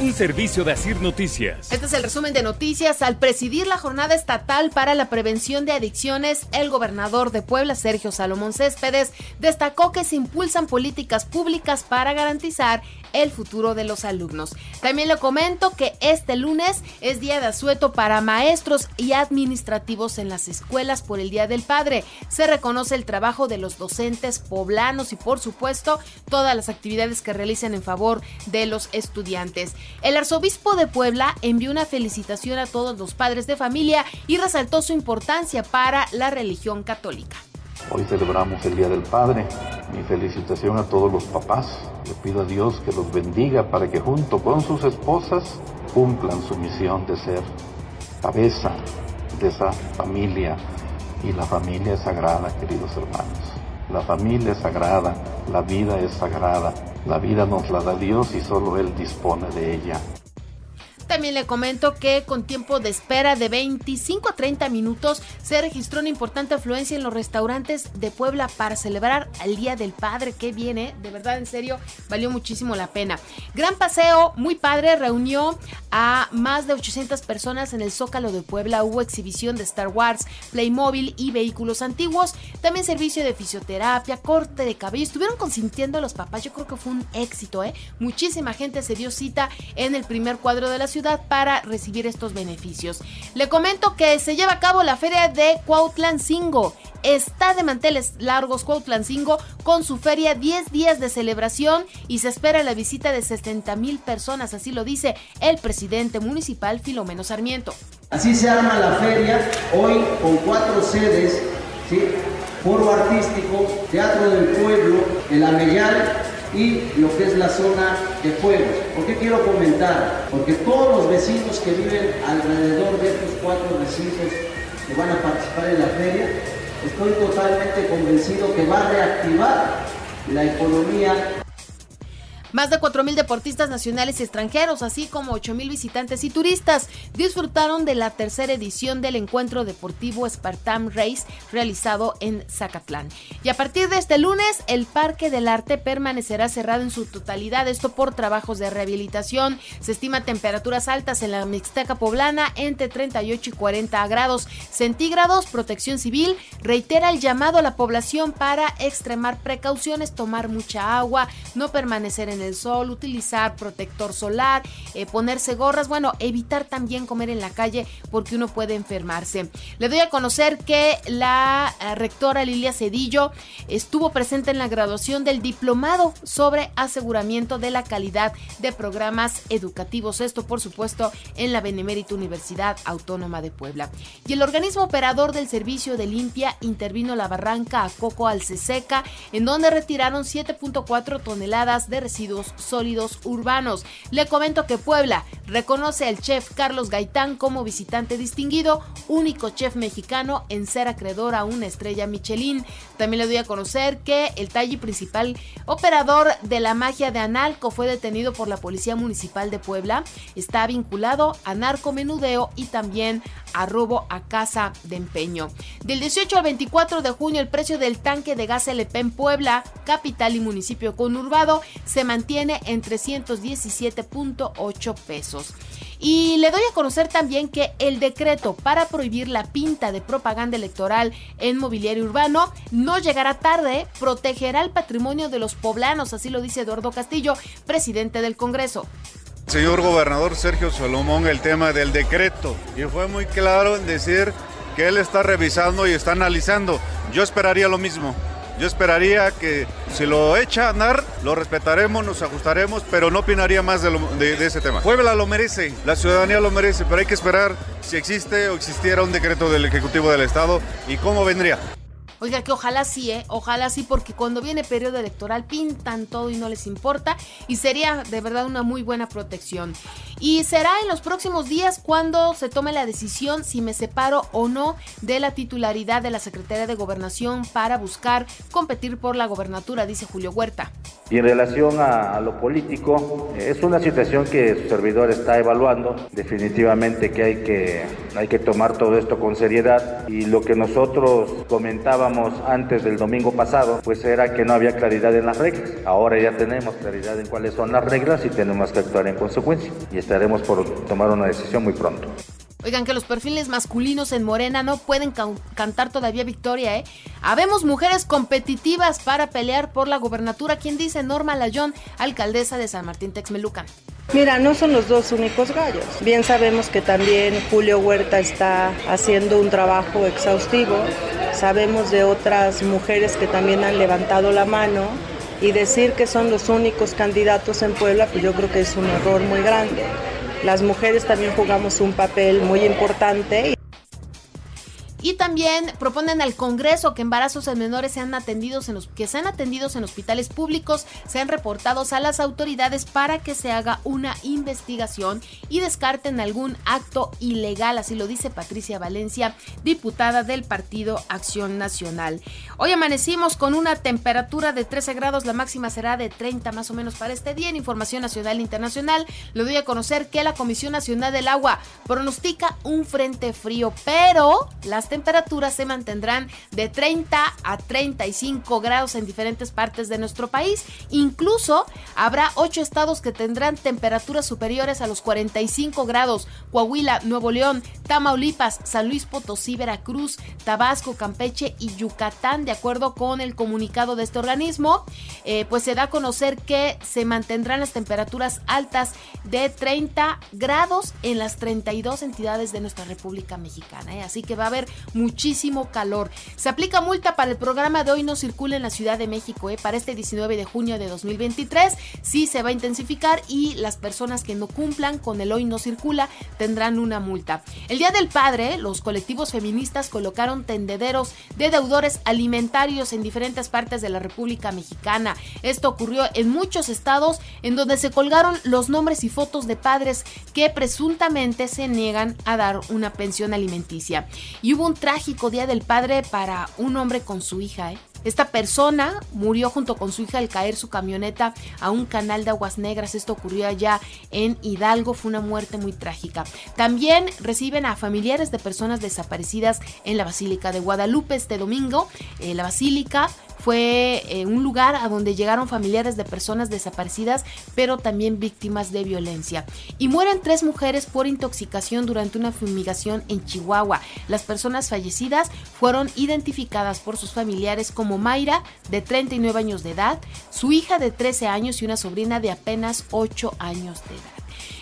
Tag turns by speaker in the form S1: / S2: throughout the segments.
S1: un servicio de Asir Noticias.
S2: Este es el resumen de noticias. Al presidir la jornada estatal para la prevención de adicciones, el gobernador de Puebla, Sergio Salomón Céspedes, destacó que se impulsan políticas públicas para garantizar el futuro de los alumnos. También le comento que este lunes es día de asueto para maestros y administrativos en las escuelas por el Día del Padre. Se reconoce el trabajo de los docentes poblanos y por supuesto todas las actividades que realicen en favor de los estudiantes. El arzobispo de Puebla envió una felicitación a todos los padres de familia y resaltó su importancia para la religión católica.
S3: Hoy celebramos el Día del Padre. Mi felicitación a todos los papás. Le pido a Dios que los bendiga para que junto con sus esposas cumplan su misión de ser cabeza de esa familia. Y la familia sagrada, queridos hermanos. La familia es sagrada, la vida es sagrada. La vida nos la da Dios y solo Él dispone de ella.
S2: También le comento que con tiempo de espera de 25 a 30 minutos se registró una importante afluencia en los restaurantes de Puebla para celebrar el Día del Padre. Que viene, de verdad, en serio, valió muchísimo la pena. Gran paseo, muy padre, reunió a más de 800 personas en el Zócalo de Puebla. Hubo exhibición de Star Wars, Playmobil y vehículos antiguos. También servicio de fisioterapia, corte de cabello. Estuvieron consintiendo a los papás. Yo creo que fue un éxito, ¿eh? Muchísima gente se dio cita en el primer cuadro de la ciudad para recibir estos beneficios. Le comento que se lleva a cabo la feria de Cuautlancingo. Está de manteles largos Cuautlancingo con su feria 10 días de celebración y se espera la visita de 60 mil personas, así lo dice el presidente municipal Filomeno Sarmiento.
S4: Así se arma la feria hoy con cuatro sedes, foro artístico, teatro del pueblo, el Ameyal y lo que es la zona de juegos. ¿Por qué quiero comentar? Porque todos los vecinos que viven alrededor de estos cuatro recintos que van a participar en la feria, estoy totalmente convencido que va a reactivar la economía
S2: más de 4.000 deportistas nacionales y extranjeros, así como 8.000 visitantes y turistas, disfrutaron de la tercera edición del encuentro deportivo Spartan Race realizado en Zacatlán. Y a partir de este lunes, el Parque del Arte permanecerá cerrado en su totalidad, esto por trabajos de rehabilitación. Se estima temperaturas altas en la Mixteca poblana entre 38 y 40 grados centígrados. Protección Civil reitera el llamado a la población para extremar precauciones, tomar mucha agua, no permanecer en el sol, utilizar protector solar, eh, ponerse gorras, bueno, evitar también comer en la calle porque uno puede enfermarse. Le doy a conocer que la eh, rectora Lilia Cedillo estuvo presente en la graduación del diplomado sobre aseguramiento de la calidad de programas educativos. Esto, por supuesto, en la Benemérita Universidad Autónoma de Puebla. Y el organismo operador del servicio de limpia intervino la barranca a Coco Alceseca, en donde retiraron 7.4 toneladas de residuos sólidos urbanos. Le comento que Puebla reconoce al chef Carlos Gaitán como visitante distinguido, único chef mexicano en ser acreedor a una estrella Michelin. También le doy a conocer que el talle principal operador de la magia de Analco fue detenido por la Policía Municipal de Puebla. Está vinculado a narcomenudeo y también a robo a casa de empeño. Del 18 al 24 de junio el precio del tanque de gas LP en Puebla, capital y municipio conurbado, se mantiene en 317.8 pesos. Y le doy a conocer también que el decreto para prohibir la pinta de propaganda electoral en mobiliario urbano no llegará tarde, protegerá el patrimonio de los poblanos, así lo dice Eduardo Castillo, presidente del Congreso.
S5: Señor gobernador Sergio Solomón, el tema del decreto, y fue muy claro en decir que él está revisando y está analizando. Yo esperaría lo mismo. Yo esperaría que si lo echa a andar, lo respetaremos, nos ajustaremos, pero no opinaría más de, ese tema. Puebla lo merece, la ciudadanía lo merece, pero hay que esperar si existe o existiera un decreto del Ejecutivo del Estado y cómo vendría.
S2: Oiga, que ojalá sí, ¿eh? Ojalá sí, porque cuando viene periodo electoral pintan todo y no les importa y sería de verdad una muy buena protección. Y será en los próximos días cuando se tome la decisión si me separo o no de la titularidad de la Secretaría de Gobernación para buscar competir por la gobernatura, dice Julio Huerta.
S6: Y en relación a, lo político, es una situación que su servidor está evaluando. Definitivamente que hay, que hay que tomar todo esto con seriedad. Y lo que nosotros comentábamos antes del domingo pasado, pues era que no había claridad en las reglas. Ahora ya tenemos claridad en cuáles son las reglas y tenemos que actuar en consecuencia. Y estaremos por tomar una decisión muy pronto.
S2: Oigan, que los perfiles masculinos en Morena no pueden cantar todavía victoria, ¿eh? Habemos mujeres competitivas para pelear por la gubernatura. ¿Quién dice? Norma Layón, alcaldesa de San Martín Texmelucan.
S7: Mira, no son los dos únicos gallos. Bien sabemos que también Julio Huerta está haciendo un trabajo exhaustivo. Sabemos de otras mujeres que también han levantado la mano y decir que son los únicos candidatos en Puebla, pues yo creo que es un error muy grande. Las mujeres también jugamos un papel muy importante.
S2: También proponen al Congreso que embarazos en menores sean atendidos en los que sean atendidos en hospitales públicos, sean reportados a las autoridades para que se haga una investigación y descarten algún acto ilegal, así lo dice Patricia Valencia, diputada del Partido Acción Nacional. Hoy amanecimos con una temperatura de 13 grados, la máxima será de 30 más o menos para este día. En Información Nacional e Internacional, le doy a conocer que la Comisión Nacional del Agua pronostica un frente frío, pero las temperaturas se mantendrán de 30 a 35 grados en diferentes partes de nuestro país. Incluso habrá ocho estados que tendrán temperaturas superiores a los 45 grados. Coahuila, Nuevo León, Tamaulipas, San Luis Potosí, Veracruz, Tabasco, Campeche y Yucatán. De acuerdo con el comunicado de este organismo, eh, pues se da a conocer que se mantendrán las temperaturas altas de 30 grados en las 32 entidades de nuestra República Mexicana. ¿eh? Así que va a haber muchísimo calor. Se aplica multa para el programa de Hoy No Circula en la Ciudad de México, ¿eh? para este 19 de junio de 2023. Sí se va a intensificar y las personas que no cumplan con el Hoy No Circula tendrán una multa. El Día del Padre, los colectivos feministas colocaron tendederos de deudores alimentarios en diferentes partes de la República Mexicana. Esto ocurrió en muchos estados en donde se colgaron los nombres y fotos de padres que presuntamente se niegan a dar una pensión alimenticia. Y hubo un trágico Día del Padre para un hombre con su hija. ¿eh? Esta persona murió junto con su hija al caer su camioneta a un canal de aguas negras. Esto ocurrió allá en Hidalgo. Fue una muerte muy trágica. También reciben a familiares de personas desaparecidas en la Basílica de Guadalupe este domingo. Eh, la Basílica fue eh, un lugar a donde llegaron familiares de personas desaparecidas, pero también víctimas de violencia. Y mueren tres mujeres por intoxicación durante una fumigación en Chihuahua. Las personas fallecidas fueron identificadas por sus familiares como Mayra, de 39 años de edad, su hija de 13 años y una sobrina de apenas 8 años de edad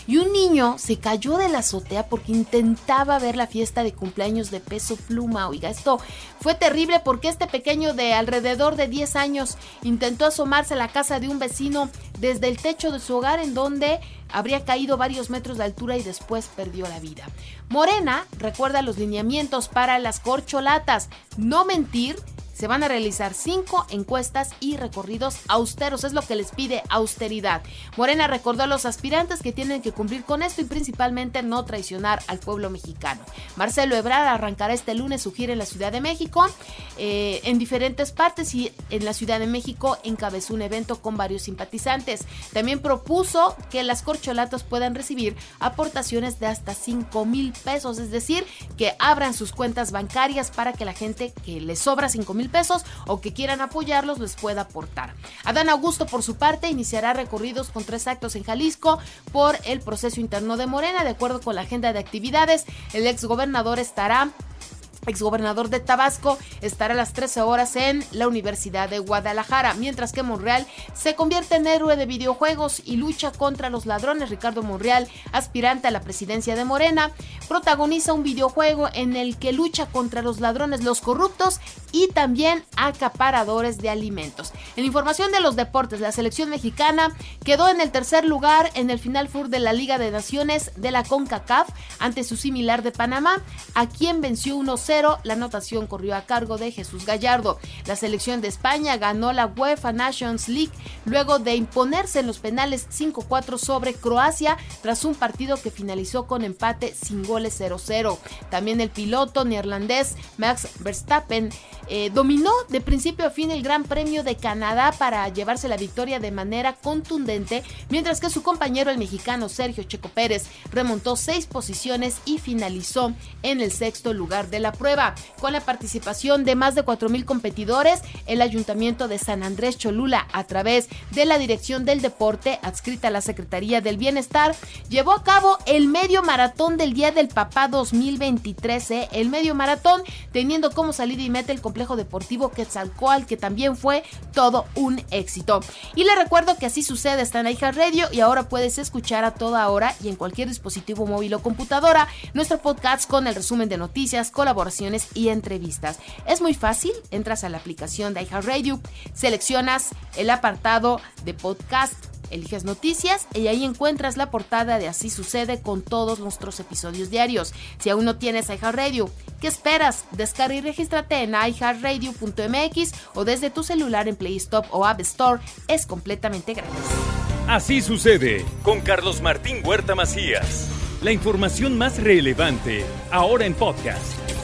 S2: y un niño se cayó de la azotea porque intentaba ver la fiesta de cumpleaños de peso pluma. Oiga, esto fue terrible porque este pequeño de alrededor de 10 años intentó asomarse a la casa de un vecino desde el techo de su hogar en donde habría caído varios metros de altura y después perdió la vida. Morena recuerda los lineamientos para las corcholatas, no mentir, se van a realizar cinco encuestas y recorridos austeros, es lo que les pide austeridad. Morena recordó a los aspirantes que tienen que cumplir con esto y principalmente no traicionar al pueblo mexicano. Marcelo Ebrard arrancará este lunes su gira en la Ciudad de México, eh, en diferentes partes y en la Ciudad de México encabezó un evento con varios simpatizantes. También propuso que las corcholatas puedan recibir aportaciones de hasta 5 mil pesos, es decir, que abran sus cuentas bancarias para que la gente que les sobra 5 mil pesos o que quieran apoyarlos les pueda aportar. Adán Augusto, por su parte, iniciará recorridos con tres actos en Jalisco por el proceso interno de Morena. De acuerdo con la agenda de actividades, el exgobernador estará exgobernador de Tabasco, estará a las 13 horas en la Universidad de Guadalajara, mientras que Monreal se convierte en héroe de videojuegos y lucha contra los ladrones. Ricardo Monreal, aspirante a la presidencia de Morena, protagoniza un videojuego en el que lucha contra los ladrones, los corruptos y también acaparadores de alimentos. En información de los deportes, la selección mexicana quedó en el tercer lugar en el Final Four de la Liga de Naciones de la CONCACAF ante su similar de Panamá, a quien venció 1-0. La anotación corrió a cargo de Jesús Gallardo. La selección de España ganó la UEFA Nations League luego de imponerse en los penales 5-4 sobre Croacia tras un partido que finalizó con empate sin goles 0-0. También el piloto neerlandés Max Verstappen eh, dominó de principio a fin el Gran Premio de Canadá para llevarse la victoria de manera contundente, mientras que su compañero el mexicano Sergio Checo Pérez remontó seis posiciones y finalizó en el sexto lugar de la prueba. Con la participación de más de 4.000 competidores, el Ayuntamiento de San Andrés Cholula, a través de la Dirección del Deporte adscrita a la Secretaría del Bienestar, llevó a cabo el medio maratón del Día del Papá 2023, ¿eh? el medio maratón teniendo como salida y meta el complejo deportivo Quetzalcoatl, que también fue todo un éxito. Y le recuerdo que así sucede está en iHeart Radio y ahora puedes escuchar a toda hora y en cualquier dispositivo móvil o computadora nuestro podcast con el resumen de noticias, y entrevistas. Es muy fácil, entras a la aplicación de iHeartRadio, seleccionas el apartado de podcast eliges noticias y ahí encuentras la portada de Así sucede con todos nuestros episodios diarios. Si aún no tienes iHeartRadio, ¿qué esperas? Descarga y regístrate en iHeartRadio.mx o desde tu celular en Play Store o App Store. Es completamente gratis.
S1: Así sucede con Carlos Martín Huerta Macías. La información más relevante ahora en podcast.